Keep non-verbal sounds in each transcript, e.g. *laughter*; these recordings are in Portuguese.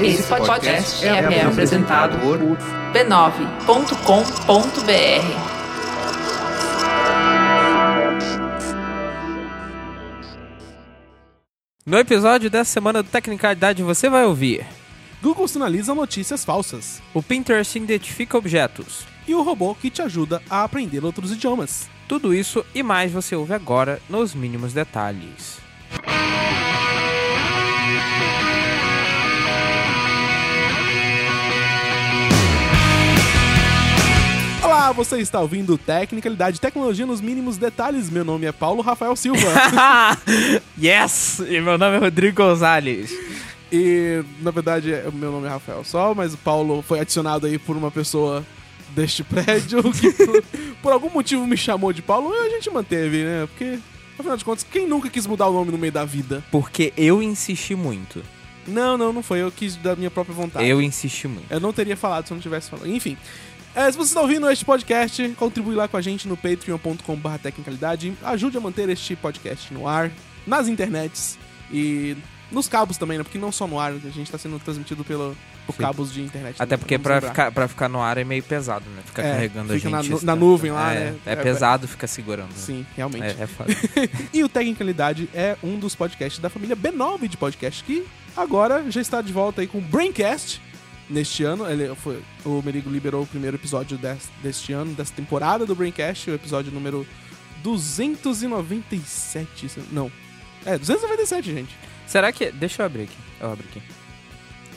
Esse podcast é, é apresentado por b9.com.br. No episódio dessa semana do Tecnicalidade você vai ouvir Google sinaliza notícias falsas o Pinterest identifica objetos. e o robô que te ajuda a aprender outros idiomas. Tudo isso e mais você ouve agora nos mínimos detalhes. Olá, você está ouvindo Tecnicalidade Tecnologia nos mínimos detalhes. Meu nome é Paulo Rafael Silva. *laughs* yes! E meu nome é Rodrigo Gonzalez. e, na verdade, é- meu nome é Rafael só, mas o Paulo foi adicionado aí por uma pessoa deste prédio *laughs* que por, por algum motivo me chamou de Paulo e a gente manteve, né? Porque, afinal de contas, quem nunca quis mudar o nome no meio da vida? Porque eu insisti muito. Não, não, não foi. Eu quis da minha própria vontade. Eu insisti muito. Eu não teria falado se eu não tivesse falado. Enfim. É, se você está ouvindo este podcast, contribui lá com a gente no patreon.com.br tecnicalidade. Ajude a manter este podcast no ar, nas internets e nos cabos também, né? Porque não só no ar, a gente está sendo transmitido pelo, por Sim. cabos de internet. Até também, porque lembrar. ficar, pra ficar no ar é meio pesado, né? Ficar É, carregando fica a na gente. na tempo. nuvem lá, é, né? É, É, pesado ficar segurando. né? Sim, realmente. É, é foda. *laughs* E o Tecnicalidade é um dos podcasts da família B9 de podcast que agora já está de volta aí com o Braincast neste ano. Ele foi, o Merigo liberou o primeiro episódio des- deste ano, dessa temporada do Braincast, o episódio número 297. se- Não. É, 297, gente. Será que. Deixa eu abrir aqui. Eu abro aqui.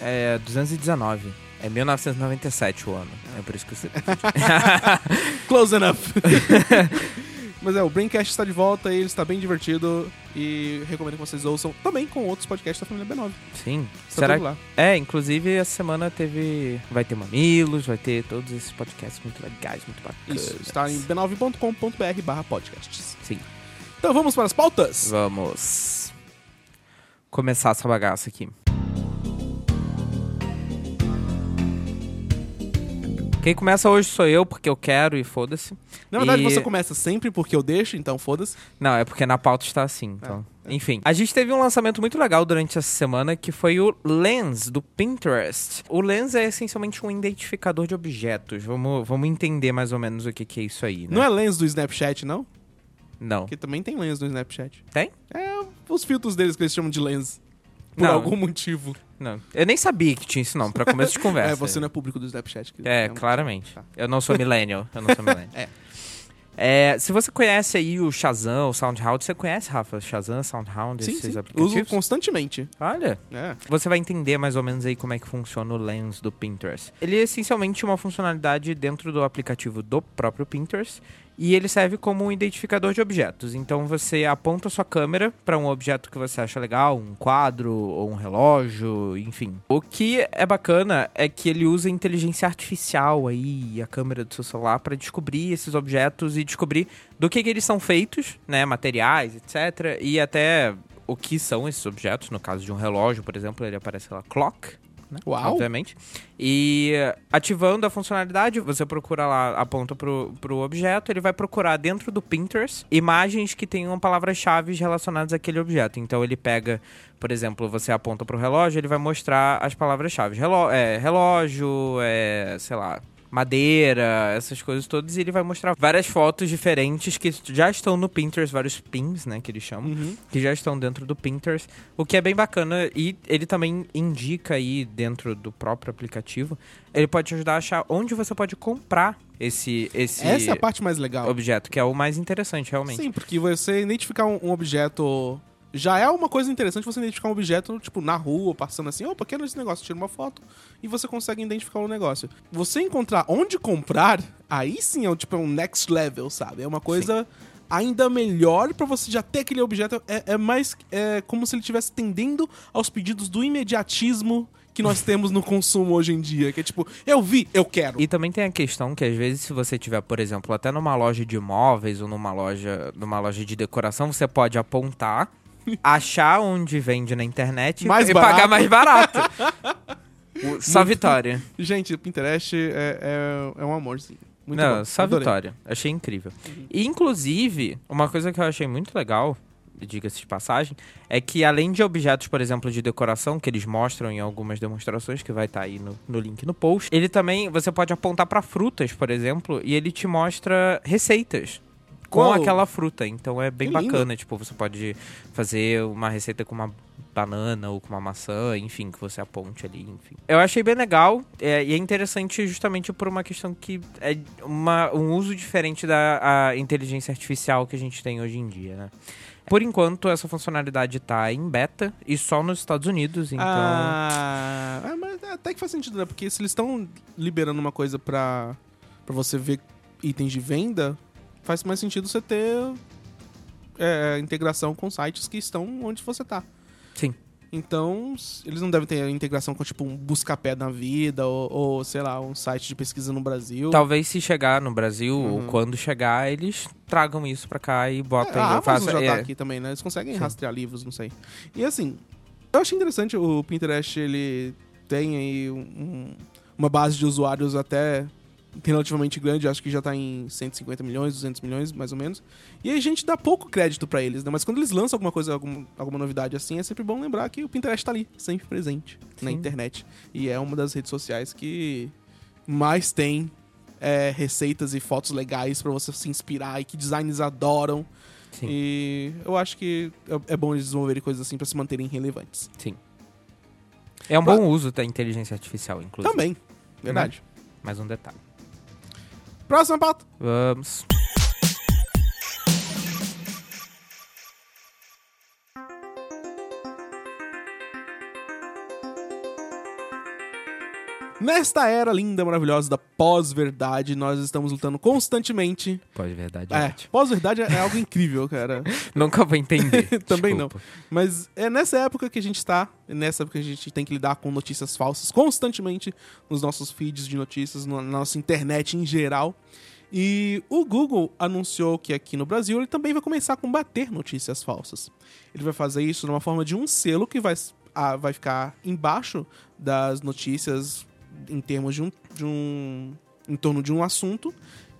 É 219. É 1997 o ano. É por isso que você. *laughs* *laughs* Close enough. *laughs* Mas é, o Braincast está de volta e ele está bem divertido. E recomendo que vocês ouçam também com outros podcasts da família B9. Sim. Está Será lá. É, inclusive essa semana teve. Vai ter mamilos, vai ter todos esses podcasts muito legais, muito bacanas. Isso, está em b9.com.br barra podcasts. Sim. Então vamos para as pautas? Vamos começar essa bagaça aqui. Quem começa hoje sou eu, porque eu quero e foda-se. Na verdade, E- você começa sempre porque eu deixo, então foda-se. Não, é porque na pauta está assim, então. Enfim, a gente teve um lançamento muito legal durante essa semana que foi o Lens do Pinterest. O Lens é essencialmente um identificador de objetos. Vamos, vamos entender mais ou menos o que, que é isso aí, né? Não é lens do Snapchat, não? Não. Porque também tem lens no Snapchat. Tem? É os filtros deles que eles chamam de lens. Por Não. algum motivo. Não. Eu nem sabia que tinha isso não, pra começo de *laughs* conversa. É, você não é público do Snapchat. que- É, um- claramente. Tá. Eu não sou millennial. Eu não sou *laughs* millennial. É. É, se você conhece aí o Shazam, o SoundHound, você conhece, Rafa? Shazam, SoundHound, Sim, esses sim. Uso aplicativos? constantemente. Olha, É. você vai entender mais ou menos aí como é que funciona o Lens do Pinterest. Ele é essencialmente uma funcionalidade dentro do aplicativo do próprio Pinterest e ele serve como um identificador de objetos. Então você aponta a sua câmera para um objeto que você acha legal, um quadro ou um relógio, enfim. O que é bacana é que ele usa inteligência artificial aí, a câmera do seu celular para descobrir esses objetos e descobrir do que, que eles são feitos, né, materiais, etc, e até o que são esses objetos. No caso de um relógio, por exemplo, ele aparece lá clock, né? Uau. Obviamente. E ativando a funcionalidade, você procura lá, aponta pro, pro objeto, ele vai procurar dentro do Pinterest imagens que tenham palavras-chave relacionadas àquele objeto. Então ele pega, por exemplo, você aponta pro relógio, ele vai mostrar as palavras-chave. Reló é, relógio, é, sei lá. Madeira, essas coisas todas, e ele vai mostrar várias fotos diferentes que já estão no Pinterest, vários pins, né, que eles chamam Uhum. que já estão dentro do Pinterest, o que é bem bacana e ele também indica aí dentro do próprio aplicativo, ele pode te ajudar a achar onde você pode comprar esse esse Essa é a parte mais legal. objeto, que é o mais interessante realmente. Sim, porque você identificar um, um objeto. Já é uma coisa interessante você identificar um objeto, tipo, na rua, passando assim, opa, quero esse negócio, tira uma foto e você consegue identificar o negócio. Você encontrar onde comprar, aí sim é um, tipo, é um next level, sabe? É uma coisa ainda melhor pra você já ter aquele objeto. É, é mais é como se ele estivesse tendendo aos pedidos do imediatismo que nós temos no consumo hoje em dia. Que é tipo, eu vi, eu quero. E também tem a questão que às vezes se você tiver, por exemplo, até numa loja de móveis ou numa loja, numa loja de decoração, você pode apontar, achar onde vende na internet Mais e barato. pagar mais barato. *laughs* Só vitória. Gente, o Pinterest é, é, é um amorzinho. Muito Não, bom. só Adorei. vitória. Achei incrível. E, inclusive, uma coisa que eu achei muito legal diga-se de passagem, é que além de objetos, por exemplo, de decoração, que eles mostram em algumas demonstrações, que vai estar aí no, no link no post, ele também, você pode apontar para frutas, por exemplo, e ele te mostra receitas com Uou. aquela fruta. Então é bem Que lindo. bacana, tipo, você pode fazer uma receita com uma banana ou com uma maçã, enfim, que você aponte ali, enfim. Eu achei bem legal é, e é interessante justamente por uma questão que é uma, um uso diferente da inteligência artificial que a gente tem hoje em dia, né? Por enquanto, essa funcionalidade tá em beta e só nos Estados Unidos, então... Ah, é, mas até que faz sentido, né? Porque se eles estão liberando uma coisa pra você ver itens de venda, faz mais sentido você ter é, integração com sites que estão onde você tá. Sim. Então, eles não devem ter integração com, tipo, um busca-pé na vida ou, ou, sei lá, um site de pesquisa no Brasil. Talvez se chegar no Brasil, ou Uhum. quando chegar, eles tragam isso pra cá e É, botem... a Amazon façam- já é, tá aqui também, né? Eles conseguem Sim. rastrear livros, não sei. E assim, eu achei interessante o Pinterest, ele tem aí um- uma base de usuários até relativamente grande, acho que já tá em 150 milhões, 200 milhões, mais ou menos. E aí a gente dá pouco crédito pra eles, né? Mas quando eles lançam alguma coisa, algum- alguma novidade assim, é sempre bom lembrar que o Pinterest tá ali, sempre presente na Sim. internet. E é uma das redes sociais que mais tem é, receitas e fotos legais pra você se inspirar e que designers adoram. Sim. E eu acho que é- é bom eles desenvolverem coisas assim pra se manterem relevantes. Sim. É um bom uso da inteligência artificial, inclusive. Também, verdade. Mais um detalhe. Bra, Sampat! Vøms. Nesta era linda, maravilhosa da pós-verdade, nós estamos lutando constantemente. Pode verdade. É, ótimo. pós-verdade é algo incrível, cara. *laughs* Nunca vou entender. *laughs* Também Desculpa. Mas é nessa época que a gente tá, é nessa época que a gente tem que lidar com notícias falsas constantemente nos nossos feeds de notícias, na nossa internet em geral. E o Google anunciou que aqui no Brasil ele também vai começar a combater notícias falsas. Ele vai fazer isso numa forma de um selo que vai, ah, vai ficar embaixo das notícias em termos de um, de um. em torno de um assunto.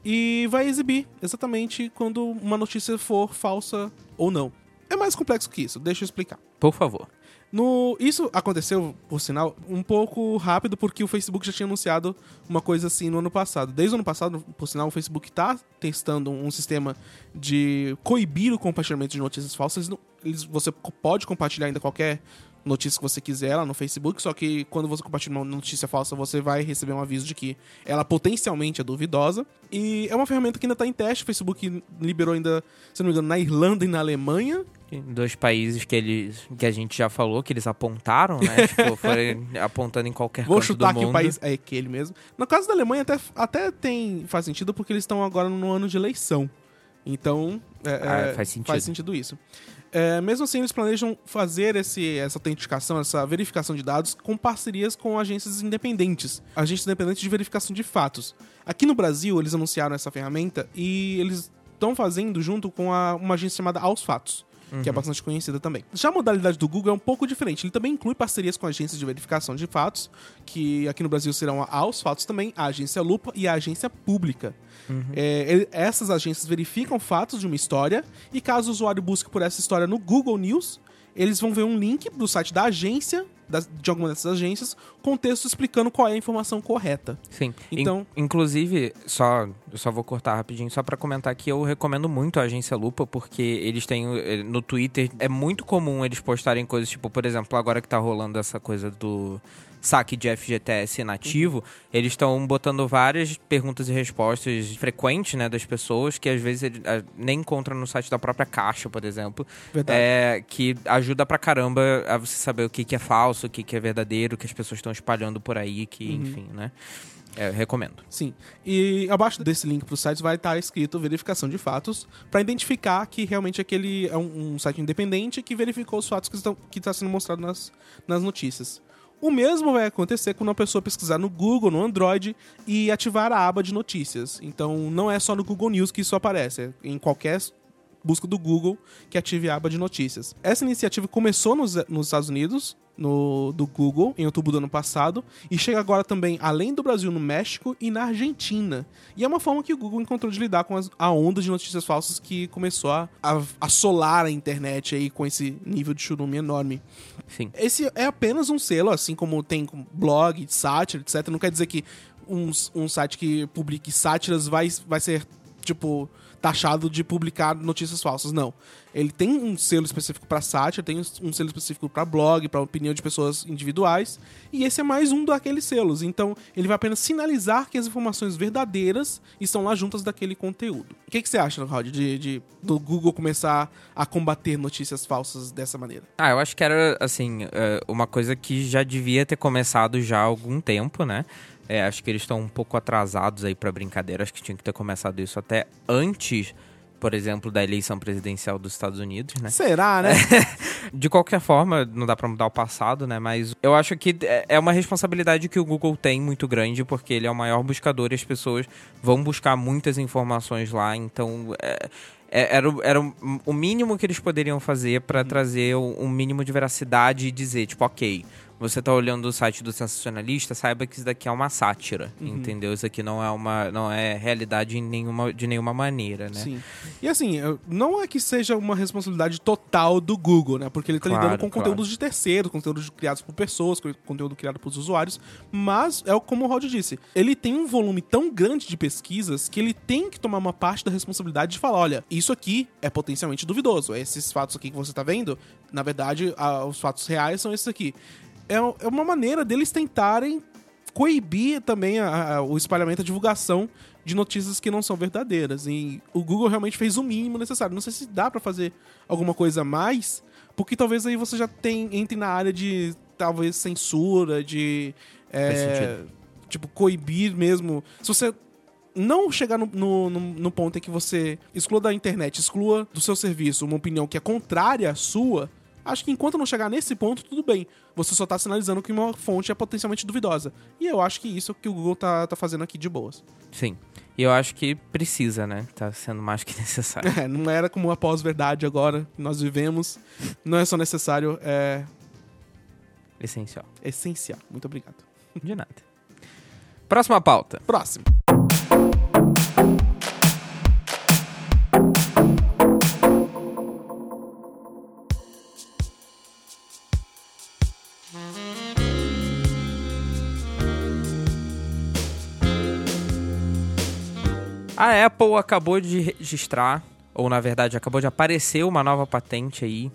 E vai exibir exatamente quando uma notícia for falsa ou não. É mais complexo que isso, deixa eu explicar. Por favor. No, isso aconteceu, por sinal, um pouco rápido, porque o Facebook já tinha anunciado uma coisa assim no ano passado. Desde o ano passado, por sinal, o Facebook está testando um sistema de coibir o compartilhamento de notícias falsas. Eles você pode compartilhar ainda qualquer notícia que você quiser lá no Facebook, só que quando você compartilha uma notícia falsa, você vai receber um aviso de que ela potencialmente é duvidosa. E é uma ferramenta que ainda está em teste. O Facebook liberou ainda, se não me engano, na Irlanda e na Alemanha. Dois países que eles que a gente já falou, que eles apontaram, né? *laughs* tipo, foram apontando em qualquer Vou canto chutar do que mundo. o país é aquele mesmo. No caso da Alemanha, até, até tem, faz sentido porque eles estão agora no ano de eleição. Então, é, Ah, é, faz sentido. faz sentido isso. É, mesmo assim, eles planejam fazer esse, essa autenticação, essa verificação de dados com parcerias com agências independentes. Agências independentes de verificação de fatos. Aqui no Brasil, eles anunciaram essa ferramenta e eles estão fazendo junto com a- uma agência chamada Aos Fatos. Que é bastante conhecida também. Já a modalidade do Google é um pouco diferente. Ele também inclui parcerias com agências de verificação de fatos, que aqui no Brasil serão a Aos Fatos também, a Agência Lupa e a Agência Pública. É, ele- essas agências verificam fatos de uma história e caso o usuário busque por essa história no Google News, eles vão ver um link do site da agência, das- de alguma dessas agências, com texto explicando qual é a informação correta. Sim. Então- In- inclusive, só, eu só vou cortar rapidinho, só pra comentar que eu recomendo muito a agência Lupa, porque eles têm eh, no Twitter, é muito comum eles postarem coisas, tipo, por exemplo, agora que tá rolando essa coisa do saque de FGTS nativo, eles estão botando várias perguntas e respostas frequentes, né, das pessoas, que às vezes ele, ah, nem encontram no site da própria Caixa, por exemplo. Verdade. É, que ajuda pra caramba a você saber o que, que é falso, o que, que é verdadeiro, o que as pessoas estão espalhando por aí, que, enfim, né? É, recomendo. Sim. E abaixo desse link para os sites vai estar escrito verificação de fatos para identificar que realmente aquele é um, um site independente que verificou os fatos que estão que está sendo mostrado nas, nas notícias. O mesmo vai acontecer quando uma pessoa pesquisar no Google, no Android e ativar a aba de notícias. Então não é só no Google News que isso aparece, é em qualquer busca do Google que ative a aba de notícias. Essa iniciativa começou nos, nos Estados Unidos, no, do Google em outubro do ano passado e chega agora também, além do Brasil, no México e na Argentina. E é uma forma que o Google encontrou de lidar com as, a onda de notícias falsas que começou a, a assolar a internet aí com esse nível de churume enorme. Sim. Esse é apenas um selo, assim como tem blog, sátira, etc. Não quer dizer que um, um site que publique sátiras vai, vai ser, tipo, taxado de publicar notícias falsas. Não. Ele tem um selo específico para sátira, tem um selo específico para blog, para opinião de pessoas individuais, e esse é mais um daqueles selos. Então, ele vai apenas sinalizar que as informações verdadeiras estão lá juntas daquele conteúdo. O que, que você acha, Rod, de, de do Google começar a combater notícias falsas dessa maneira? Ah, eu acho que era, assim, é, uma coisa que já devia ter começado já há algum tempo, né? É, acho que eles estão um pouco atrasados aí pra brincadeira. Acho que tinha que ter começado isso até antes, por exemplo, da eleição presidencial dos Estados Unidos, né? Será, né? *laughs* De qualquer forma, não dá pra mudar o passado, né? Mas eu acho que é- é uma responsabilidade que o Google tem muito grande, porque ele é o maior buscador e as pessoas vão buscar muitas informações lá. Então, é- é- era, o- era o- mínimo que eles poderiam fazer pra trazer um um mínimo de veracidade e dizer, tipo, ok. Você tá olhando o site do sensacionalista, saiba que isso daqui é uma sátira, entendeu? Isso aqui não é uma, não é realidade em nenhuma, de nenhuma maneira, né? Sim. E assim, não é que seja uma responsabilidade total do Google, né? Porque ele tá Claro, lidando com claro. conteúdos de terceiros, conteúdos criados por pessoas, co- conteúdo criado por usuários. Mas, é o- como o Rod disse, ele tem um volume tão grande de pesquisas que ele tem que tomar uma parte da responsabilidade de falar: olha, isso aqui é potencialmente duvidoso. Esses fatos aqui que você tá vendo, na verdade, os fatos reais são esses aqui. É, é uma maneira deles tentarem coibir também a- a- o espalhamento, a divulgação de notícias que não são verdadeiras. E o Google realmente fez o mínimo necessário. Não sei se dá pra fazer alguma coisa a mais, porque talvez aí você já tem, entre na área de talvez censura, de é, tipo coibir mesmo. Se você não chegar no, no, no- no ponto em que você exclua da internet, exclua do seu serviço uma opinião que é contrária à sua, acho que enquanto não chegar nesse ponto, tudo bem. Você só tá sinalizando que uma fonte é potencialmente duvidosa. E eu acho que isso é o que o Google tá, tá fazendo aqui de boas. Sim. E eu acho que precisa, né? Tá sendo mais que *laughs* necessário. É, não era como a pós-verdade agora que nós vivemos. Não é só necessário, é Essencial. essencial. Muito obrigado. De nada. Próxima pauta. Próximo. A Apple acabou de registrar, ou na verdade acabou de aparecer uma nova patente aí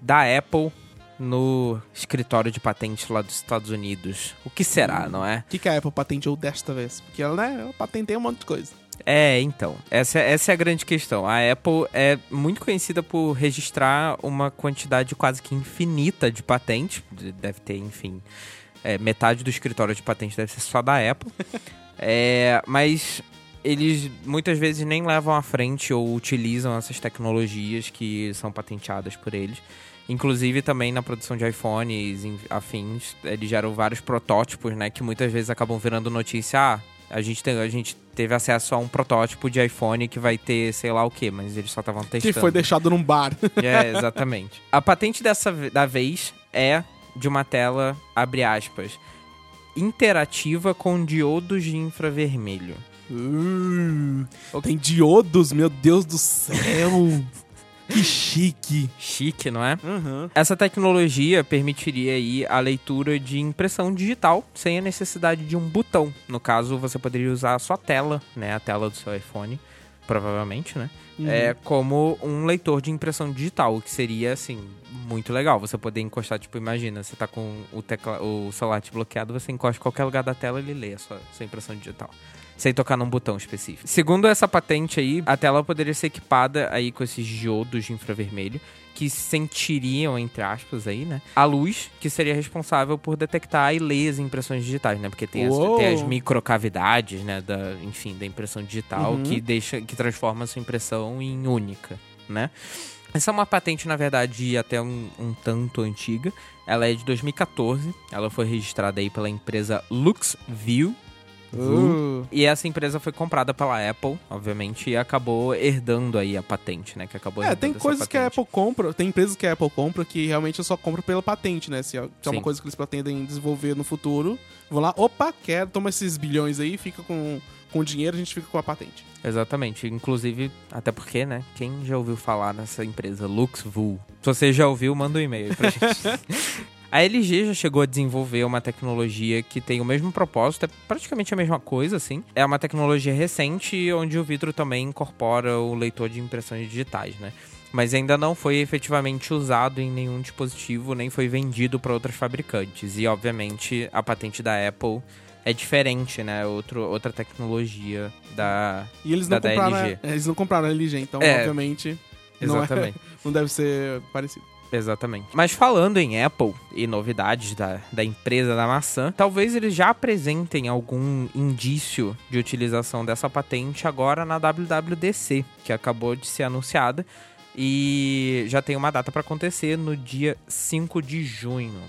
da Apple no escritório de patentes lá dos Estados Unidos. O que será, não é? O que, que a Apple patenteou desta vez? Porque ela, né, ela patenteia um monte de coisa. É, então. Essa, essa é a grande questão. A Apple é muito conhecida por registrar uma quantidade quase que infinita de patentes. De- Deve ter, enfim. é, metade do escritório de patentes deve ser só da Apple. *laughs* É, mas eles muitas vezes nem levam à frente ou utilizam essas tecnologias que são patenteadas por eles. Inclusive também na produção de iPhones e afins, eles geram vários protótipos, né? Que muitas vezes acabam virando notícia. Ah, a gente, tem, a gente teve acesso a um protótipo de iPhone que vai ter sei lá o que, mas eles só estavam testando. Que foi deixado num bar. *laughs* É, exatamente. A patente dessa da vez é de uma tela, abre aspas, interativa com diodos de infravermelho. Uh, tem diodos, meu Deus do céu. *laughs* que chique. Chique, não é? Uhum. Essa tecnologia permitiria aí a leitura de impressão digital sem a necessidade de um botão. No caso, você poderia usar a sua tela, né, a tela do seu iPhone, provavelmente, né, é como um leitor de impressão digital, o que seria assim muito legal. Você poder encostar, tipo, imagina, você tá com o tecla, o celular desbloqueado, você encosta em qualquer lugar da tela e ele lê a sua, sua impressão digital. Sem tocar num botão específico. Segundo essa patente aí, a tela poderia ser equipada aí com esses diodos de infravermelho que sentiriam, entre aspas, aí, né? A luz que seria responsável por detectar e ler as impressões digitais, né? Porque tem as, tem as microcavidades, né? Da, enfim, da impressão digital Uhum. que deixa, que transforma a sua impressão em única, né? Essa é uma patente, na verdade, até um, um tanto antiga. Ela é de 2014. Ela foi registrada aí pela empresa LuxView, Uh. E essa empresa foi comprada pela Apple, obviamente, e acabou herdando aí a patente, né? Que acabou É, tem coisas que a. Apple compra, tem empresas que a Apple compra que realmente só compra pela patente, né? Se é, é uma coisa que eles pretendem desenvolver no futuro, vão lá, opa, quero, toma esses bilhões aí, fica com, com o dinheiro, a gente fica com a patente. Exatamente. Inclusive, até porque, né? Quem já ouviu falar nessa empresa, LuxVu? Se você já ouviu, manda um e-mail aí pra gente. *laughs* A LG já chegou a desenvolver uma tecnologia que tem o mesmo propósito, é praticamente a mesma coisa, assim. É uma tecnologia recente onde o vidro também incorpora o leitor de impressões digitais, né? Mas ainda não foi efetivamente usado em nenhum dispositivo, nem foi vendido para outros fabricantes. E, obviamente, a patente da Apple é diferente, né? Outro, outra tecnologia da, E eles não Da- da compraram. LG. é, eles não compraram a LG, então, É. obviamente, não, é, *laughs* não deve ser parecido. Exatamente. Mas falando em Apple e novidades da, da empresa da maçã, talvez eles já apresentem algum indício de utilização dessa patente agora na WWDC, que acabou de ser anunciada e já tem uma data para acontecer no dia 5 de junho.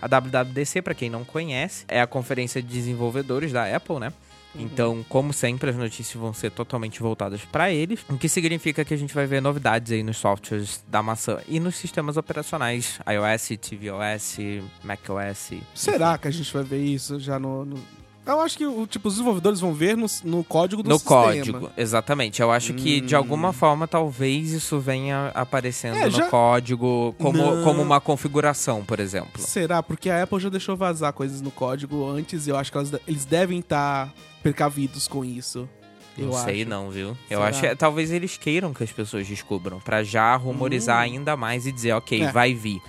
A WWDC, para quem não conhece, é a conferência de desenvolvedores da Apple, né? Então, como sempre, as notícias vão ser totalmente voltadas para eles, o que significa que a gente vai ver novidades aí nos softwares da maçã e nos sistemas operacionais iOS, tvOS, macOS. Será que a gente vai ver isso já no. no- Eu acho que o, tipo, os desenvolvedores vão ver no, no código do No sistema. código, exatamente. Eu acho que de Hum. alguma forma talvez isso venha aparecendo É, no já- código como, Não. como uma configuração, por exemplo. Será? Porque a Apple já deixou vazar coisas no código antes e eu acho que elas eles devem estar precavidos com isso. Não eu sei acho. não, viu? Eu Será? acho que talvez eles queiram que as pessoas descubram, pra já rumorizar Hum. ainda mais e dizer, ok, É. vai vir.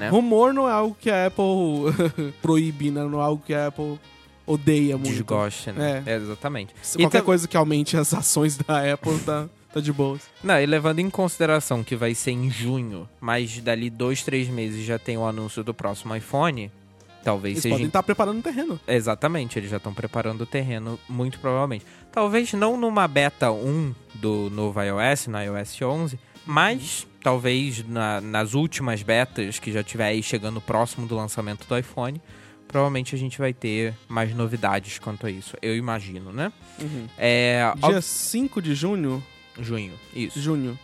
Né? Rumor não é algo que a Apple *laughs* proíbe, né? Não é algo que a Apple odeia muito. Desgoste, né? É. É, exatamente. Se E Qualquer tam- coisa que aumente as ações da Apple tá, tá de boas. Não, e levando em consideração que vai ser em junho, mas dali dois, três meses já tem o anúncio do próximo iPhone, talvez Eles seja. podem estar preparando o terreno. Exatamente, eles já estão preparando o terreno, muito provavelmente. Talvez não numa beta 1 do novo iOS, no iOS 11, mas talvez na- nas últimas betas que já tiver aí chegando próximo do lançamento do iPhone, provavelmente a gente vai ter mais novidades quanto a isso. Eu imagino, né? É. ó- Dia 5 de junho, Junho, isso. junho.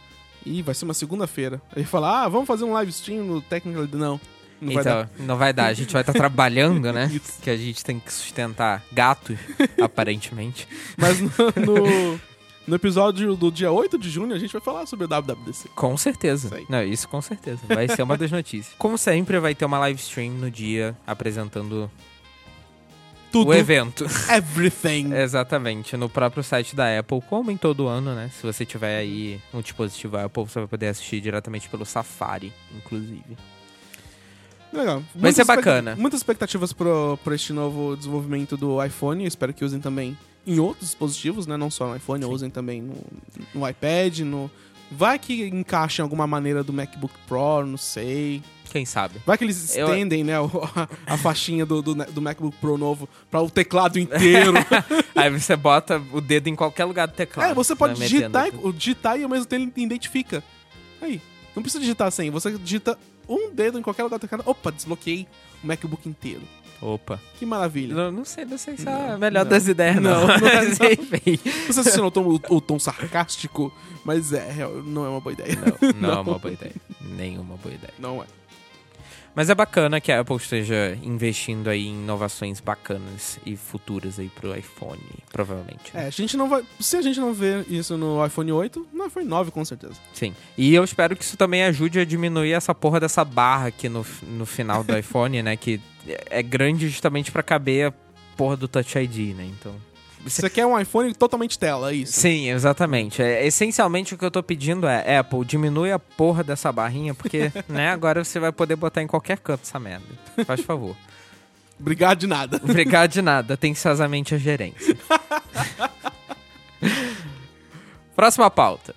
Ih, vai ser uma segunda-feira. Aí fala, ah, vamos fazer um live stream no Technical... Não, não vai então, dar. não vai dar. A gente vai estar trabalhando, né? *laughs* Isso. Que a gente tem que sustentar gatos, *laughs* aparentemente. Mas no, no, no episódio do dia 8 de junho, a gente vai falar sobre o WWDC. Com certeza. Não, isso com certeza. Vai ser uma das notícias. Como sempre, vai ter uma live stream no dia apresentando Tudo, o evento. everything. *laughs* Exatamente, no próprio site da Apple, como em todo ano, né? Se você tiver aí um dispositivo Apple, você vai poder assistir diretamente pelo Safari, inclusive. Legal. Vai ser bacana. Muitas expectativas pro este novo desenvolvimento do iPhone. Eu espero que usem também em outros dispositivos, né? Não só no iPhone, usem também no, no iPad, no... Vai que encaixe em alguma maneira do MacBook Pro, não sei. Quem sabe? Vai que eles Eu- estendem, né, o- a, a faixinha do, do, do MacBook Pro novo pra o teclado inteiro. *laughs* Aí você bota o dedo em qualquer lugar do teclado. é, você pode né, digitar, e- digitar e ao mesmo tempo ele identifica. Aí, não precisa digitar sem, você digita um dedo em qualquer lugar do teclado. Opa, desbloqueei o MacBook inteiro. Opa. Que maravilha. Não, não sei, não sei se é a Não, melhor não. das ideias, não. Não, não é, Mas, não. enfim. Não sei se você notou o, o tom sarcástico, mas é, não é uma boa ideia. Não, não, é *laughs* uma boa ideia. Nenhuma boa ideia. Não é. Mas é bacana que a Apple esteja investindo aí em inovações bacanas e futuras aí pro iPhone, provavelmente. né? É, a gente não vai. Se a gente não ver isso no iPhone 8, no iPhone 9, com certeza. Sim. E eu espero que isso também ajude a diminuir essa porra dessa barra aqui no, no final do *laughs* iPhone, né? Que é grande justamente pra caber a porra do Touch ID, né? Então. Você quer um iPhone totalmente tela, é isso? Sim, exatamente. É, essencialmente o que eu tô pedindo é, Apple, diminui a porra dessa barrinha, porque, *laughs* né, agora você vai poder botar em qualquer canto essa merda. Faz favor. *laughs* Obrigado de nada. Obrigado de nada, atenciosamente a gerência. *laughs* Próxima pauta.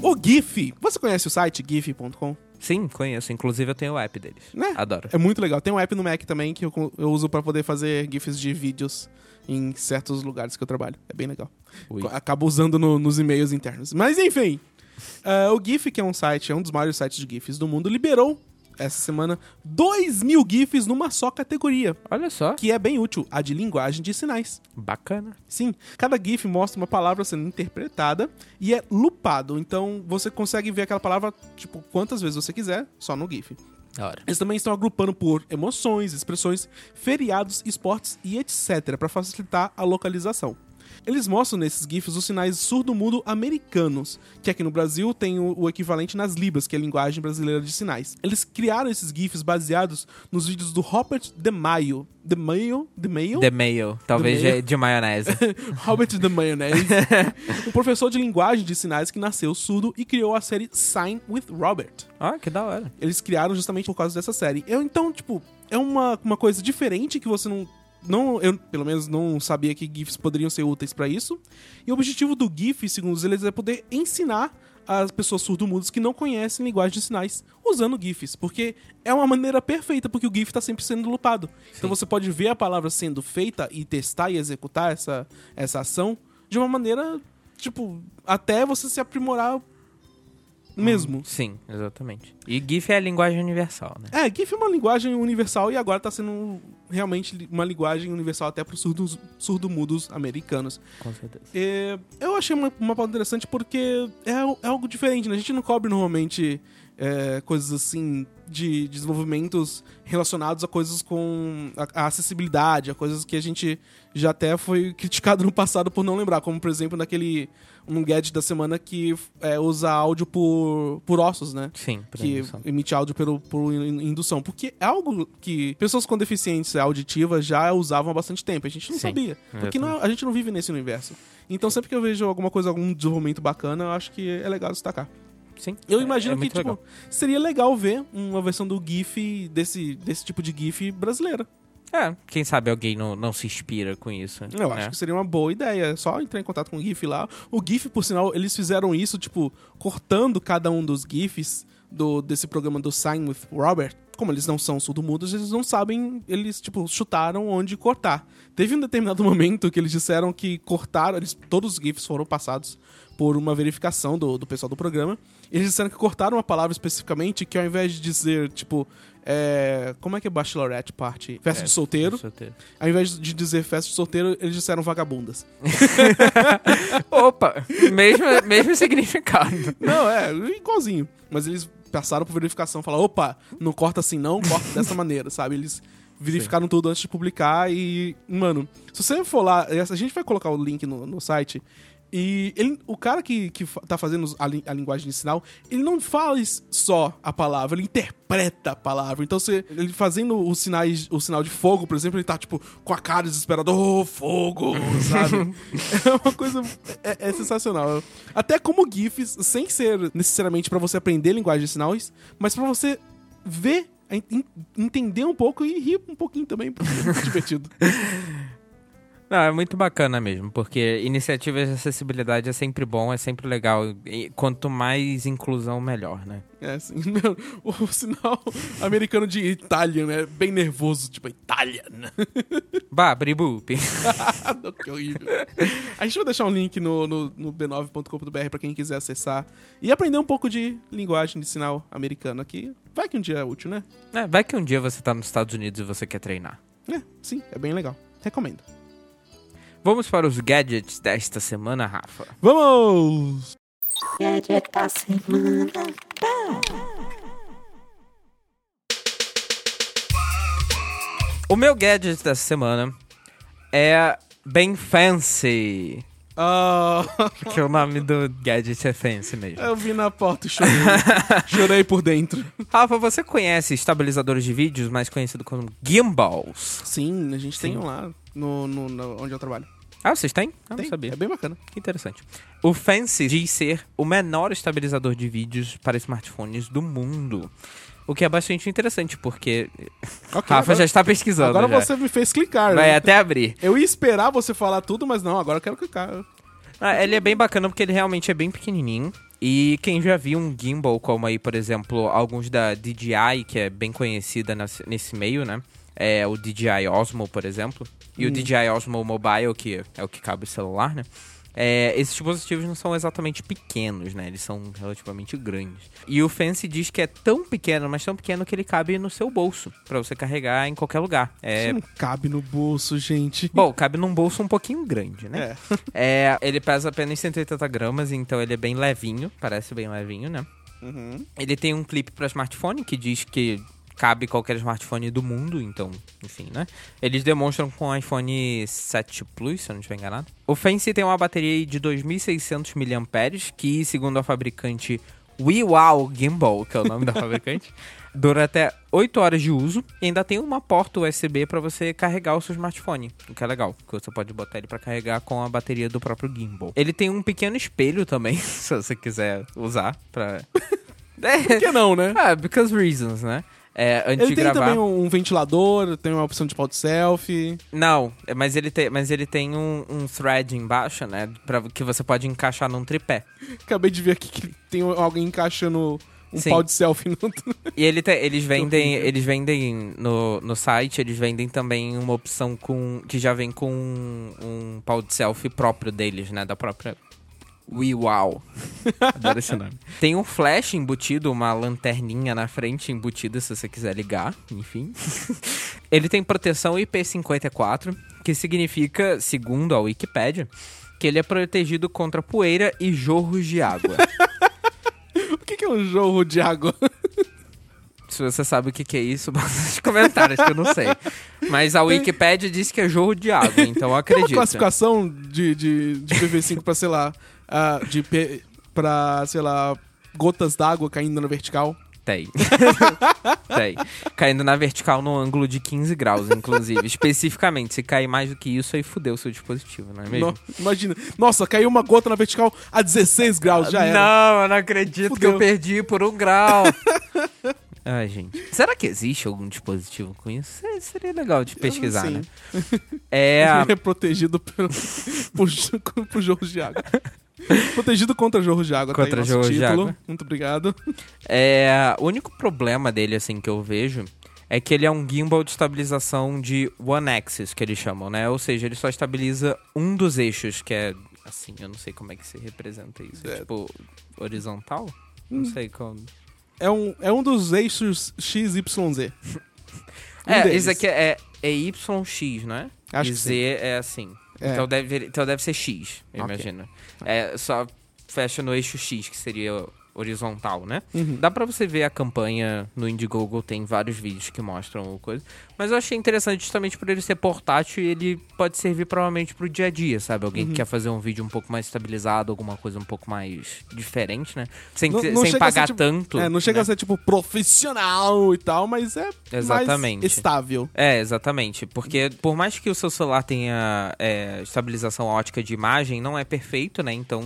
O GIF. Você conhece o site gif.com? Sim, conheço. Inclusive eu tenho o app deles. Né? Adoro. É muito legal. Tem um app no Mac também que eu, eu uso pra poder fazer GIFs de vídeos em certos lugares que eu trabalho. É bem legal. Ui. Acabo usando no- nos e-mails internos. Mas enfim. Ah, o GIF, que é um site, é um dos maiores sites de GIFs do mundo, liberou essa semana 2 mil GIFs numa só categoria, Olha só. que é bem útil, a de linguagem de sinais. Bacana. Sim, cada GIF mostra uma palavra sendo interpretada e é lupado, então você consegue ver aquela palavra, tipo, quantas vezes você quiser, só no GIF. Hora. Eles também estão agrupando por emoções, expressões, feriados, esportes e etc. para facilitar a localização. Eles mostram nesses GIFs os sinais surdo-mudo americanos, que aqui no Brasil tem o, o equivalente nas Libras, que é a linguagem brasileira de sinais. Eles criaram esses GIFs baseados nos vídeos do Robert DeMaio. DeMaio? DeMaio? The Mail. Talvez The Mail. de, de maionese. *laughs* Robert the Mayonnaise, um *laughs* professor de linguagem de sinais que nasceu surdo e criou a série Sign with Robert. Ó, que da hora. Eles criaram justamente por causa dessa série. Eu, então, tipo, é uma, uma coisa diferente que você não. Não, eu, pelo menos, não sabia que GIFs poderiam ser úteis pra isso. E o objetivo do GIF, segundo eles, é poder ensinar as pessoas surdo-mudas que não conhecem linguagem de sinais usando GIFs. Porque é uma maneira perfeita, porque o GIF tá sempre sendo lupado. Então você pode ver a palavra sendo feita e testar e executar essa, essa ação de uma maneira, tipo, até você se aprimorar mesmo. Sim, exatamente. E GIF é a linguagem universal, né? É, GIF é uma linguagem universal e agora tá sendo realmente uma linguagem universal até para surdos surdo-mudos americanos. Com certeza. É, eu achei uma, uma pauta interessante porque é, é algo diferente, né? A gente não cobre normalmente é, coisas assim de desenvolvimentos relacionados a coisas com a, a acessibilidade, a coisas que a gente já até foi criticado *laughs* no passado por não lembrar, como por exemplo naquele um gadget da semana que é, usa áudio por, por ossos, né? Sim, por que indução. emite áudio pelo, por in- indução. Porque é algo que pessoas com deficiência auditiva já usavam há bastante tempo. A gente não Sim, sabia. Porque não é- a gente não vive nesse universo. Então sempre que eu vejo alguma coisa, algum desenvolvimento bacana, eu acho que é legal destacar. Sim. Eu É- imagino é que, tipo, legal. seria legal ver uma versão do GIF, desse, desse tipo de GIF brasileira. É, quem sabe alguém não, não se inspira com isso. Eu né? acho que seria uma boa ideia. É só entrar em contato com o GIF lá. O GIF, por sinal, eles fizeram isso, tipo, cortando cada um dos GIFs do, desse programa do Sign with Robert. Como eles não são surdo-mudos, eles não sabem, eles, tipo, chutaram onde cortar. Teve um determinado *laughs* momento que eles disseram que cortaram, eles, todos os GIFs foram passados por uma verificação do, do pessoal do programa. Eles disseram que cortaram uma palavra especificamente que ao invés de dizer, tipo, é, como é que é bachelorette party? Festa É, de solteiro. solteiro. Ao invés de dizer festa de solteiro, eles disseram vagabundas. *laughs* Opa! mesmo, mesmo significado. Não, é, igualzinho. Mas eles passaram por verificação, falaram, opa, não corta assim não, corta dessa maneira, sabe? Eles verificaram tudo antes de publicar e, mano, se você for lá, a gente vai colocar o link no, no site, e ele- o cara que, que tá fazendo a, li- a linguagem de sinal, ele não fala só a palavra, ele interpreta a palavra. Então, você, ele fazendo os sinais, o sinal de fogo, por exemplo, ele tá, tipo, com a cara desesperada, oh, fogo, *laughs* sabe? é uma coisa, é, é sensacional. Até como GIFs, sem ser necessariamente pra você aprender linguagem de sinais, mas pra você ver, en- entender um pouco e rir um pouquinho também, porque é *laughs* divertido. Não, é muito bacana mesmo, porque iniciativas de acessibilidade é sempre bom, é sempre legal. E quanto mais inclusão, melhor, né? É assim, *laughs* meu, o sinal americano de Itália, né? Bem nervoso, tipo, Itália. *laughs* Bah, bribup. *laughs* que horrível. A gente vai deixar um link no, no, no b9.com.br pra quem quiser acessar e aprender um pouco de linguagem de sinal americano aqui. Vai que um dia é útil, né? É, vai que um dia você tá nos Estados Unidos e você quer treinar. É, sim, é bem legal. Recomendo. Vamos para os gadgets desta semana, Rafa. Vamos! Gadget da semana. O meu gadget dessa semana é bem fancy. Ah, Porque o nome do gadget é fancy mesmo. eu vi na porta e chorei. *laughs* chorei por dentro. Rafa, você conhece estabilizadores de vídeos, mais conhecido como gimbals? Sim, a gente tem Sim. um lá no, no- no- onde eu trabalho. Ah, vocês têm? Ah, Tem, não sabia. É bem bacana. Que interessante. O Fancy diz ser o menor estabilizador de vídeos para smartphones do mundo. O que é bastante interessante, porque *laughs* Ok, Rafa agora, já está pesquisando. agora já. você me fez clicar. Vai né? até abrir. Eu ia esperar você falar tudo, mas não, agora eu quero clicar. Ah, ele é bem bacana porque ele realmente é bem pequenininho. E quem já viu um gimbal, como aí, por exemplo, alguns da DJI, que é bem conhecida nesse, nesse meio, né? É o DJI Osmo, por exemplo. E o DJI Osmo Mobile, que é o que cabe o celular, né? É, esses dispositivos não são exatamente pequenos, né? Eles são relativamente grandes. E o Fancy diz que é tão pequeno, mas tão pequeno que ele cabe no seu bolso, pra você carregar em qualquer lugar. É, Isso não cabe no bolso, gente. Bom, cabe num bolso um pouquinho grande, né? É. *laughs* É, ele pesa apenas 180 gramas, então ele é bem levinho, parece bem levinho, né? Uhum. Ele tem um clipe para smartphone que diz que cabe qualquer smartphone do mundo, então, enfim, né? Eles demonstram com o iPhone 7 Plus, se eu não estiver enganado. O Fancy tem uma bateria de 2.600 mAh, que, segundo a fabricante WeWow Gimbal, que é o nome da *laughs* fabricante, dura até 8 horas de uso e ainda tem uma porta USB para você carregar o seu smartphone, o que é legal, porque você pode botar ele para carregar com a bateria do próprio gimbal. Ele tem um pequeno espelho também, *laughs* se você quiser usar para *laughs* Por que não, né? ah, because reasons, né? É, antes Ele de tem gravar. também um ventilador, tem uma opção de pau de selfie. Não, é, mas ele tem, mas ele tem um, um thread embaixo, né? Pra, que você pode encaixar num tripé. Acabei de ver aqui que tem alguém encaixando um Sim. pau de selfie no. *laughs* E ele te- eles vendem, eles vendem no, no site, eles vendem também uma opção com que já vem com um, um pau de selfie próprio deles, né? Da própria WeWow. Adoro esse nome. *laughs* Tem um flash embutido, uma lanterninha na frente embutida se você quiser ligar, enfim. *laughs* Ele tem proteção IP54, que significa, segundo a Wikipedia, que ele é protegido contra poeira e jorros de água. *laughs* o que é um jorro de água? Se você sabe o que, é isso, bota nos comentários, que eu não sei. Mas a Wikipedia diz que é jorro de água, então eu Tem uma acredito. classificação de, de, de PV5 pra, sei lá, ah, de pra, sei lá, gotas d'água caindo na vertical. Tem. *laughs* Tem. Caindo na vertical no ângulo de 15 graus, inclusive. Especificamente, se cair mais do que isso, aí fudeu o seu dispositivo, não é mesmo? No- imagina. Nossa, caiu uma gota na vertical a 16 graus, já era. Não, eu não acredito que Fudeu. eu perdi por um grau. *laughs* Ai, gente. Será que existe algum dispositivo com isso? Se- Seria legal de pesquisar, Sim. né? É. É *laughs* protegido pelo, por, por jorros de água. *laughs* protegido contra jorros de água. tá Contra jorros de título. água. Muito obrigado. É, o único problema dele, assim, que eu vejo é que ele é um gimbal de estabilização de one axis, que eles chamam, né? Ou seja, ele só estabiliza um dos eixos, que é, assim, eu não sei como é que se representa isso. É, É. tipo, horizontal? Não sei como. É um, é um dos eixos XYZ. Um é, deles. isso aqui é, é YX, não é? Acho e que Z é assim. É. Então, deve, então deve ser X, eu Ok. imagino. É, só fecha no eixo X, que seria horizontal, né? Uhum. Dá pra você ver a campanha no Indiegogo, tem vários vídeos que mostram o coisa. Mas eu achei interessante justamente por ele ser portátil e ele pode servir provavelmente pro dia a dia, sabe? Alguém Uhum. que quer fazer um vídeo um pouco mais estabilizado, alguma coisa um pouco mais diferente, né? Sem, Não- não sem a ser, pagar tipo- tanto. É, não chega né? a ser tipo profissional e tal, mas é Exatamente. estável. É, exatamente. Porque por mais que o seu celular tenha é, estabilização ótica de imagem, não é perfeito, né? Então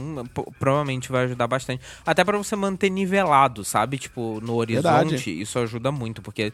provavelmente vai ajudar bastante. Até pra você manter nivelado, sabe? Tipo, no horizonte, Verdade. isso ajuda muito. Porque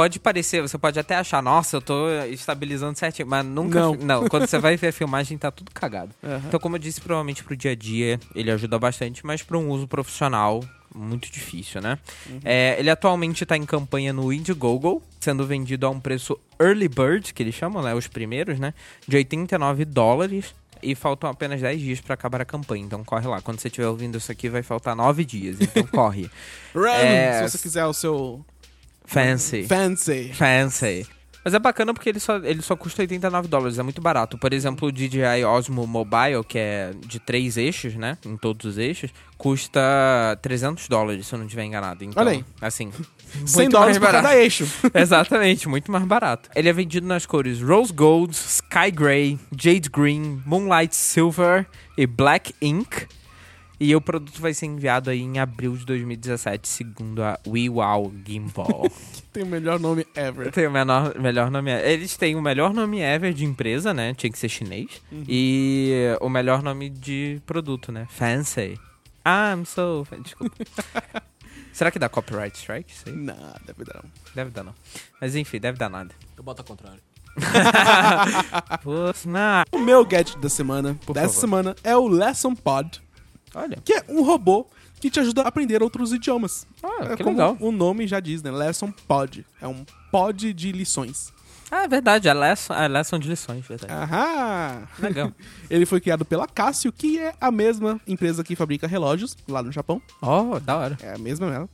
pode parecer, você pode até achar, nossa, eu tô estabilizando certinho, mas nunca. Não. Não, quando você vai ver a filmagem, tá tudo cagado. Aham. Então, como eu disse, provavelmente pro dia a dia ele ajuda bastante, mas para um uso profissional, muito difícil, né? É, ele atualmente tá em campanha no Indiegogo, sendo vendido a um preço early bird, que eles chamam, né? Os primeiros, né? De 89 dólares. E faltam apenas 10 dias para acabar a campanha. Então corre lá. Quando você estiver ouvindo isso aqui, vai faltar 9 dias. Então corre. *laughs* Run, É, se você quiser o seu Fancy. fancy. Fancy. Mas é bacana porque ele só, ele só custa 89 dólares, é muito barato. Por exemplo, o DJI Osmo Mobile, que é de três eixos, né? Em todos os eixos, custa 300 dólares, se eu não estiver enganado. Então, Olha aí. assim, *laughs* 100 muito dólares barato. cada eixo. *laughs* Exatamente, muito mais barato. Ele é vendido nas cores Rose Gold, Sky Gray, Jade Green, Moonlight Silver e Black Ink. E o produto vai ser enviado aí em abril de 2017, segundo a WeWow Gimbal. *laughs* Tem o melhor nome ever. Tem o menor, melhor nome. Eles têm o melhor nome ever de empresa, né? Tinha que ser chinês. E o melhor nome de produto, né? Fancy. I'm so. Desculpa. *laughs* Será que dá copyright strike? Isso aí? Não, deve dar não. Deve dar, não. Mas enfim, deve dar nada. Eu boto ao contrário. *laughs* O meu gadget da semana, Por dessa favor. semana, é o Lesson Pod, Olha. que é um robô que te ajuda a aprender outros idiomas. Ah, é que legal. o nome já diz, né? Lesson Pod. É um pod de lições. Ah, é verdade, a lesson, a lesson de lições, verdade. Aham! Legal. *laughs* Ele foi criado pela Casio, que é a mesma empresa que fabrica relógios lá no Japão. Oh, da hora. É a mesma mesmo.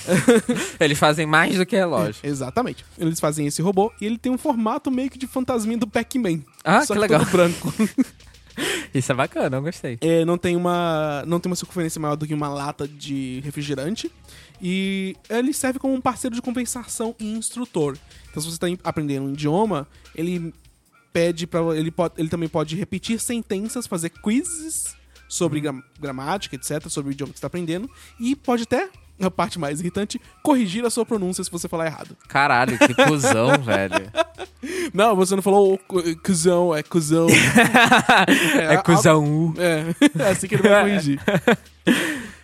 *laughs* Eles fazem mais do que relógio. *laughs* Exatamente. Eles fazem esse robô e ele tem um formato meio que de fantasminha do Pac-Man. Ah, só que legal. todo branco. *laughs* Isso é bacana, eu gostei. É, não tem uma não tem uma circunferência maior do que uma lata de refrigerante e ele serve como um parceiro de compensação e instrutor. Então se você está aprendendo um idioma, ele pede para ele pode ele também pode repetir sentenças, fazer quizzes sobre gram- gramática, etc, sobre o idioma que você está aprendendo e pode até a parte mais irritante, corrigir a sua pronúncia se você falar errado. Caralho, que cuzão, *laughs* velho. Não, você não falou cu- cuzão, é cuzão. *laughs* É cuzão U. É, *laughs* é assim que ele vai corrigir.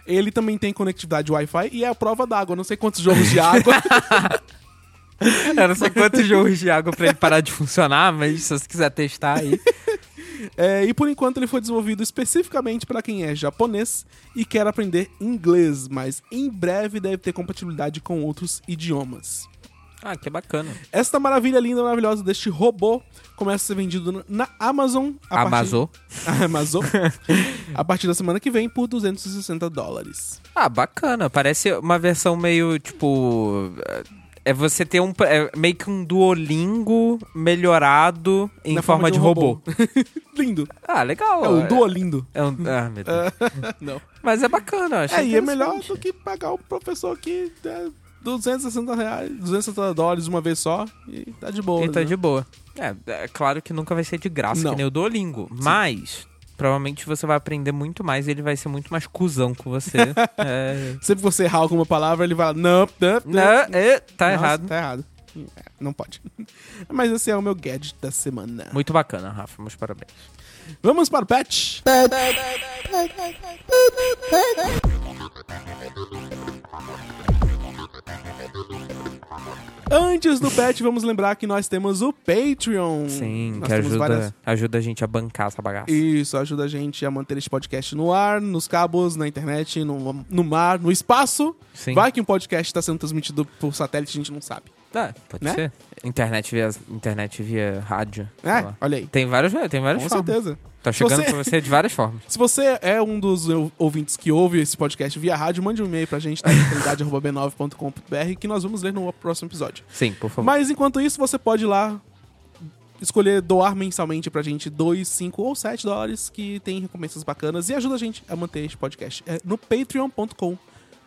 Ele também tem conectividade Wi-Fi e é a prova d'água. Não sei quantos jogos de água. Eu não sei quantos jogos de água pra ele parar de funcionar, mas se você quiser testar aí. É, e por enquanto ele foi desenvolvido especificamente para quem é japonês e quer aprender inglês, mas em breve deve ter compatibilidade com outros idiomas. Ah, que bacana. Esta maravilha linda, maravilhosa deste robô começa a ser vendido na Amazon. a Amazon. Partir... *laughs* Amazon. a partir da semana que vem por 260 dólares. Ah, bacana. Parece uma versão meio, tipo... É você ter um... É meio que um Duolingo melhorado em Na forma, de um robô. *laughs* Lindo. Ah, legal. É um Duolindo. É um... Ah, meu Deus. *laughs* Não. Mas é bacana, achei É, e é melhor do que pagar o professor que é 260 reais, 260 dólares uma vez só e tá de boa. E tá né? de boa. É, é claro que nunca vai ser de graça, Não. que nem o Duolingo. Mas, provavelmente você vai aprender muito mais e ele vai ser muito mais cuzão com você. *laughs* é... Sempre que você errar alguma palavra, ele vai não, não, Não, é, tá Nossa, errado. Tá errado. É, não pode. *laughs* Mas esse é o meu gadget da semana. Muito bacana, Rafa. Meus parabéns. Vamos para o patch. Antes do patch, vamos lembrar que nós temos o Patreon. Sim, Nós que ajuda, várias- ajuda a gente a bancar essa bagaça. Isso, ajuda a gente a manter este podcast no ar, nos cabos, na internet, no, no mar, no espaço. Sim. Vai que um podcast está sendo transmitido por satélite, a gente não sabe. Ah, pode Né? ser. Internet via, internet via rádio. É, olha aí. Tem várias, tem várias Com formas. certeza. Tá chegando Você- pra você de várias formas. *laughs* Se você é um dos ou- ouvintes que ouve esse podcast via rádio, mande um e-mail pra gente, tá? b9.com.br, que nós vamos ler no próximo episódio. Sim, por favor. Mas enquanto isso, você pode ir lá escolher doar mensalmente pra gente 2, 5 ou 7 dólares, que tem recompensas bacanas e ajuda a gente a manter este podcast. É no patreon.com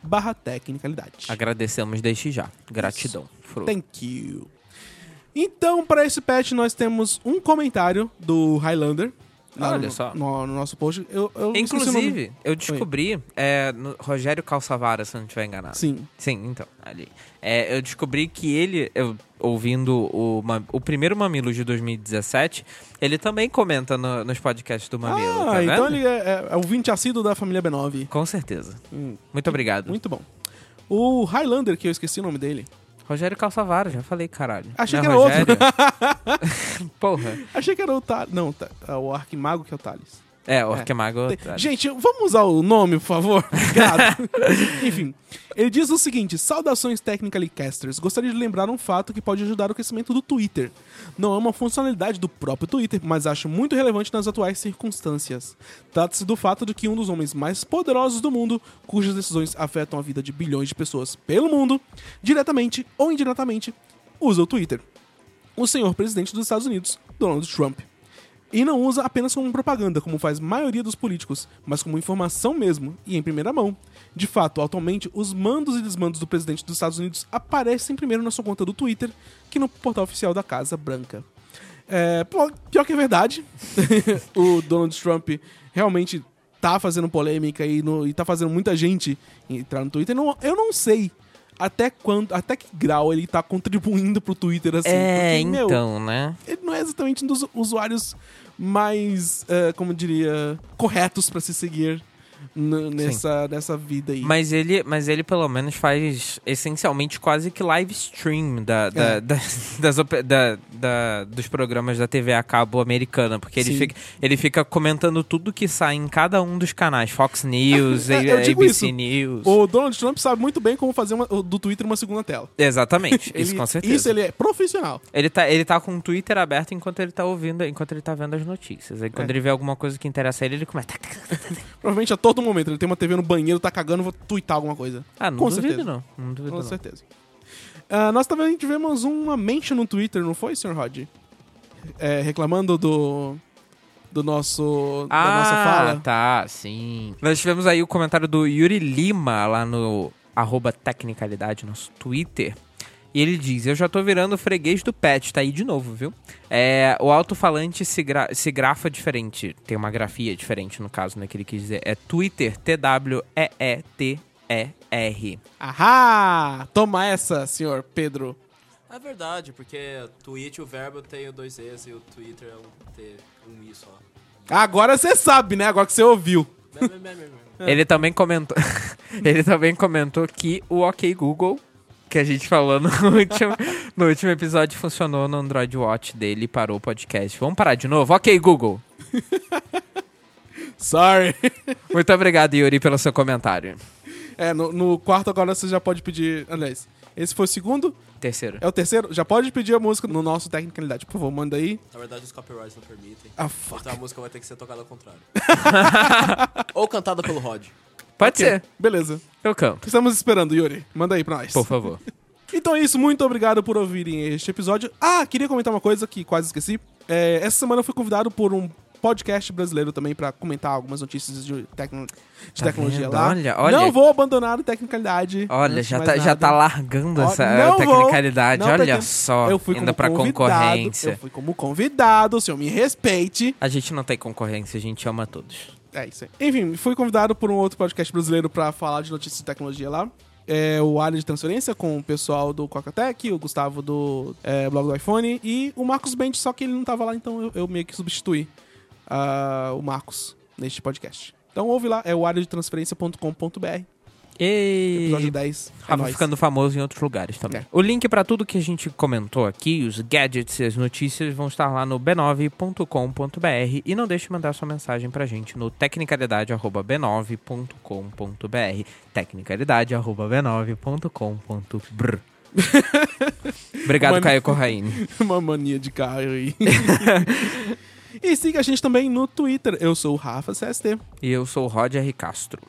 barra tecnicalidade. Agradecemos desde já. Gratidão. Thank you. Então, para esse patch, nós temos um comentário do Highlander. Lá Olha no, só. No, no nosso post. Eu, eu. Inclusive, eu descobri, é, Rogério Calçavara, se eu não estiver enganado. Sim. Sim, então, ali. É, eu descobri que ele, eu, ouvindo o, o primeiro Mamilo de 2017, ele também comenta no- nos podcasts do Mamilo, Ah, tá então ele é, é, é o 20 assíduo da família B9. Com certeza. Hum, Muito obrigado. muito bom. O Highlander, que eu esqueci o nome dele. Rogério Calçavara, já falei, caralho. Achei Não é que era outro. Rogério? *laughs* *laughs* Porra. Achei que era o Thales. Não, tá- é o Arquimago que é o Thales. É, Orquemago. Tem- Gente, vamos usar o nome, por favor? *laughs* Obrigado. Enfim, ele diz o seguinte: Saudações Technically Casters. Gostaria de lembrar um fato que pode ajudar o crescimento do Twitter. Não é uma funcionalidade do próprio Twitter, mas acho muito relevante nas atuais circunstâncias. Trata-se do fato de que um dos homens mais poderosos do mundo, cujas decisões afetam a vida de bilhões de pessoas pelo mundo, diretamente ou indiretamente, usa o Twitter. O senhor presidente dos Estados Unidos, Donald Trump. E não usa apenas como propaganda, como faz a maioria dos políticos, mas como informação mesmo, e em primeira mão. De fato, atualmente, os mandos e desmandos do presidente dos Estados Unidos aparecem primeiro na sua conta do Twitter que no portal oficial da Casa Branca. É, pior que é verdade, *laughs* o Donald Trump realmente tá fazendo polêmica e, no- e tá fazendo muita gente entrar no Twitter. Não- eu não sei até quando, até que grau ele tá contribuindo pro Twitter assim. É, porque, meu, então, né? ele não é exatamente um dos usuários mais, eh, como eu diria, corretos pra se seguir nessa, nessa vida aí. Mas ele, mas ele pelo menos faz essencialmente quase que live stream da, da- É. da- das da- da- dos programas da TV a cabo americana. Porque ele Sim. fica, ele fica comentando tudo que sai em cada um dos canais. Fox News, *laughs* É, digo ABC isso. News. O Donald Trump sabe muito bem como fazer uma- do Twitter uma segunda tela. Exatamente, *laughs* isso Ele- com certeza. Isso ele é profissional. Ele tá, ele tá com o Twitter aberto enquanto ele tá ouvindo, enquanto ele tá vendo as notícias. Aí quando É. ele vê alguma coisa que interessa a ele, ele começa. Provavelmente a todo momento. Ele tem uma TV no banheiro, tá cagando, vou twittar alguma coisa. Ah, não Com duvido certeza. não. Não duvido Com não. certeza. Ah, nós também tivemos uma mention no Twitter, não foi, Sr. Rod? É, reclamando do. Do nosso. da Ah, nossa fala. tá, sim. Nós tivemos aí o comentário do Yuri Lima lá no arroba Tecnicalidade, nosso Twitter. E ele diz, eu já tô virando freguês do pet, tá aí de novo, viu? É, o alto-falante se, gra- se grafa diferente, tem uma grafia diferente no caso, né, que ele quis dizer. É Twitter, T-W-E-E-T-E-R. Ahá! Toma essa, senhor Pedro. É verdade, porque tweet, o verbo tem o dois E's e o Twitter é um T, um I só. Agora você sabe, né? Agora que você ouviu. Ele também comentou. *laughs* ele também comentou que o OK Google, que a gente falou no *laughs* último, no último episódio, funcionou no Android Watch dele e parou o podcast. Vamos parar de novo? Ok, Google. *laughs* Sorry. Muito obrigado, Yuri, pelo seu comentário. É, no, no quarto agora você já pode pedir. Aliás, esse foi o segundo. Terceiro. É o terceiro? Já pode pedir a música no nosso Tecnicalidade. Por favor, manda aí. Na verdade, os copyrights não permitem. Ah, fuck. Então a música vai ter que ser tocada ao contrário. *laughs* Ou cantada pelo Rod. Pode Ok, ser. Beleza. Eu canto. Estamos esperando, Yuri. Manda aí pra nós. Por favor. *laughs* Então é isso, muito obrigado por ouvirem este episódio. Ah, queria comentar uma coisa que quase esqueci. É, essa semana eu fui convidado por um podcast brasileiro também pra comentar algumas notícias de, tecno- de Tá tecnologia vendo? lá. Olha, olha. Não vou abandonar a tecnicalidade. Olha, já tá, já tá largando essa vou, tecnicalidade. não Olha pretendo. só, eu fui pra convidado, concorrência. Eu fui como convidado, o senhor me respeite. A gente não tem concorrência, a gente ama todos. É isso aí. Enfim, fui convidado por um outro podcast brasileiro pra falar de notícias de tecnologia lá. É o área de transferência com o pessoal do Cocatec, o Gustavo do é, blog do iPhone e o Marcos Bent, só que ele não tava lá, então eu, eu meio que substituí ah, o Marcos neste podcast. Então ouve lá, é o área de transferência.com.br, E... episódio 10. É Rafa ficando famoso em outros lugares também. É. O link pra tudo que a gente comentou aqui, os gadgets e as notícias, vão estar lá no b9.com.br e não deixe de mandar sua mensagem pra gente no tecnicalidade@b9.com.br, tecnicalidade@b9.com.br. *laughs* Obrigado, Caio Corraine. *laughs* Uma mania de carro aí. *laughs* e siga a gente também no Twitter. Eu sou o Rafa CST. E eu sou o Rod R. Castro.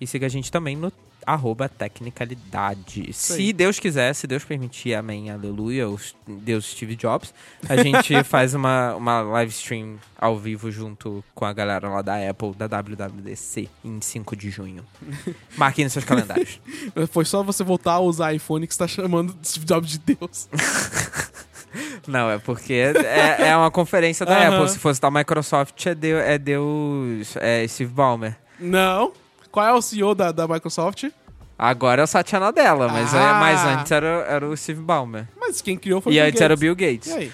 E siga a gente também no arroba tecnicalidade. Se. Deus quiser, se Deus permitir, amém, aleluia, Deus Steve Jobs, a gente *laughs* faz uma, uma live stream ao vivo junto com a galera lá da Apple, da WWDC, em 5 de junho. *laughs* Marquem nos seus calendários. *laughs* Foi só você voltar a usar iPhone que você tá chamando Steve Jobs de Deus. Não, é porque é, é uma conferência da Aham. Apple. Se fosse da Microsoft, é Deus, é Deus é Steve Ballmer. Não. Qual é o CEO da, da Microsoft? Agora é o Satya Nadella, mas, Ah. mas antes era, era o Steve Ballmer. Mas quem criou foi E o Bill antes era o Gates. Bill Gates. E aí?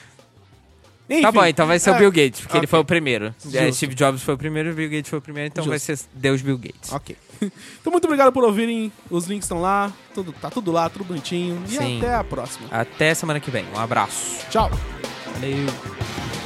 Tá Enfim, bom, então vai ser o é, Bill Gates, porque ele ok. foi o primeiro. É, Justo. Steve Jobs foi o primeiro, Bill Gates foi o primeiro, então vai ser Deus Bill Gates. Ok. *laughs* Então, muito obrigado por ouvirem. Os links estão lá. Tudo, tá tudo lá, tudo bonitinho. E Sim. até a próxima. Até semana que vem. Um abraço. Tchau. Valeu.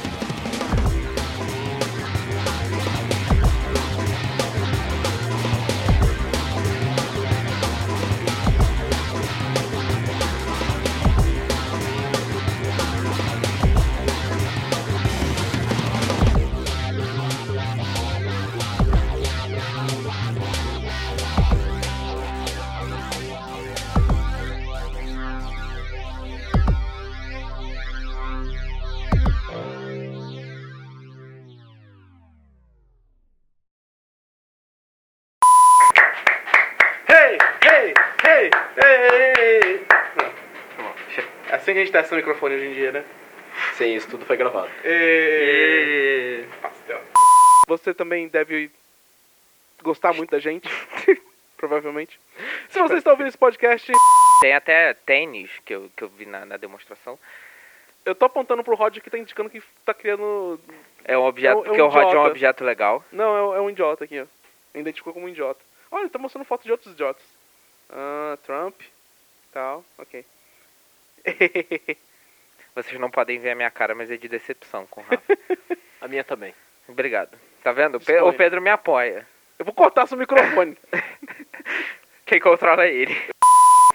Gente testa o microfone hoje em dia, né? Sim, isso tudo foi gravado. Pastel. Você também deve gostar muito da gente. *laughs* Provavelmente. Se você está ouvindo esse podcast, Tem até tênis que eu, que eu vi na, na demonstração. eu tô apontando pro Rod que tá indicando que tá criando. É um objeto, É um- é um porque o Rod é um objeto legal. Não, é, um- é um idiota aqui, ó. Identificou como um idiota. Olha, ele tá mostrando foto de outros idiotas. Ah, Trump. Tal, ok. *laughs* Vocês não podem ver a minha cara, mas é de decepção com o Rafa. *laughs* A minha também. Obrigado. Tá vendo? O Pe- o Pedro me apoia. Eu vou cortar seu microfone. *laughs* Quem controla é ele.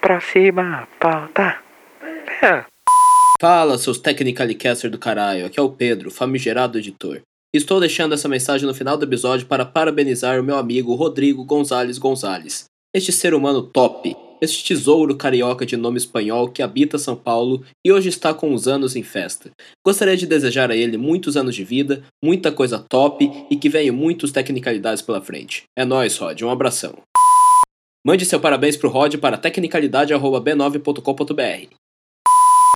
Próxima pauta. É. Fala, seus Technicalicasters do caralho. Aqui é o Pedro, famigerado editor. Estou deixando essa mensagem no final do episódio para parabenizar o meu amigo Rodrigo Gonzalez Gonzalez. Este ser humano top. Este tesouro carioca de nome espanhol que habita São Paulo e hoje está com os anos em festa. Gostaria de desejar a ele muitos anos de vida, muita coisa top e que venham muitos tecnicalidades pela frente. É nóis, Rod. Um abração. Mande seu parabéns pro Rod para tecnicalidade.b9.com.br.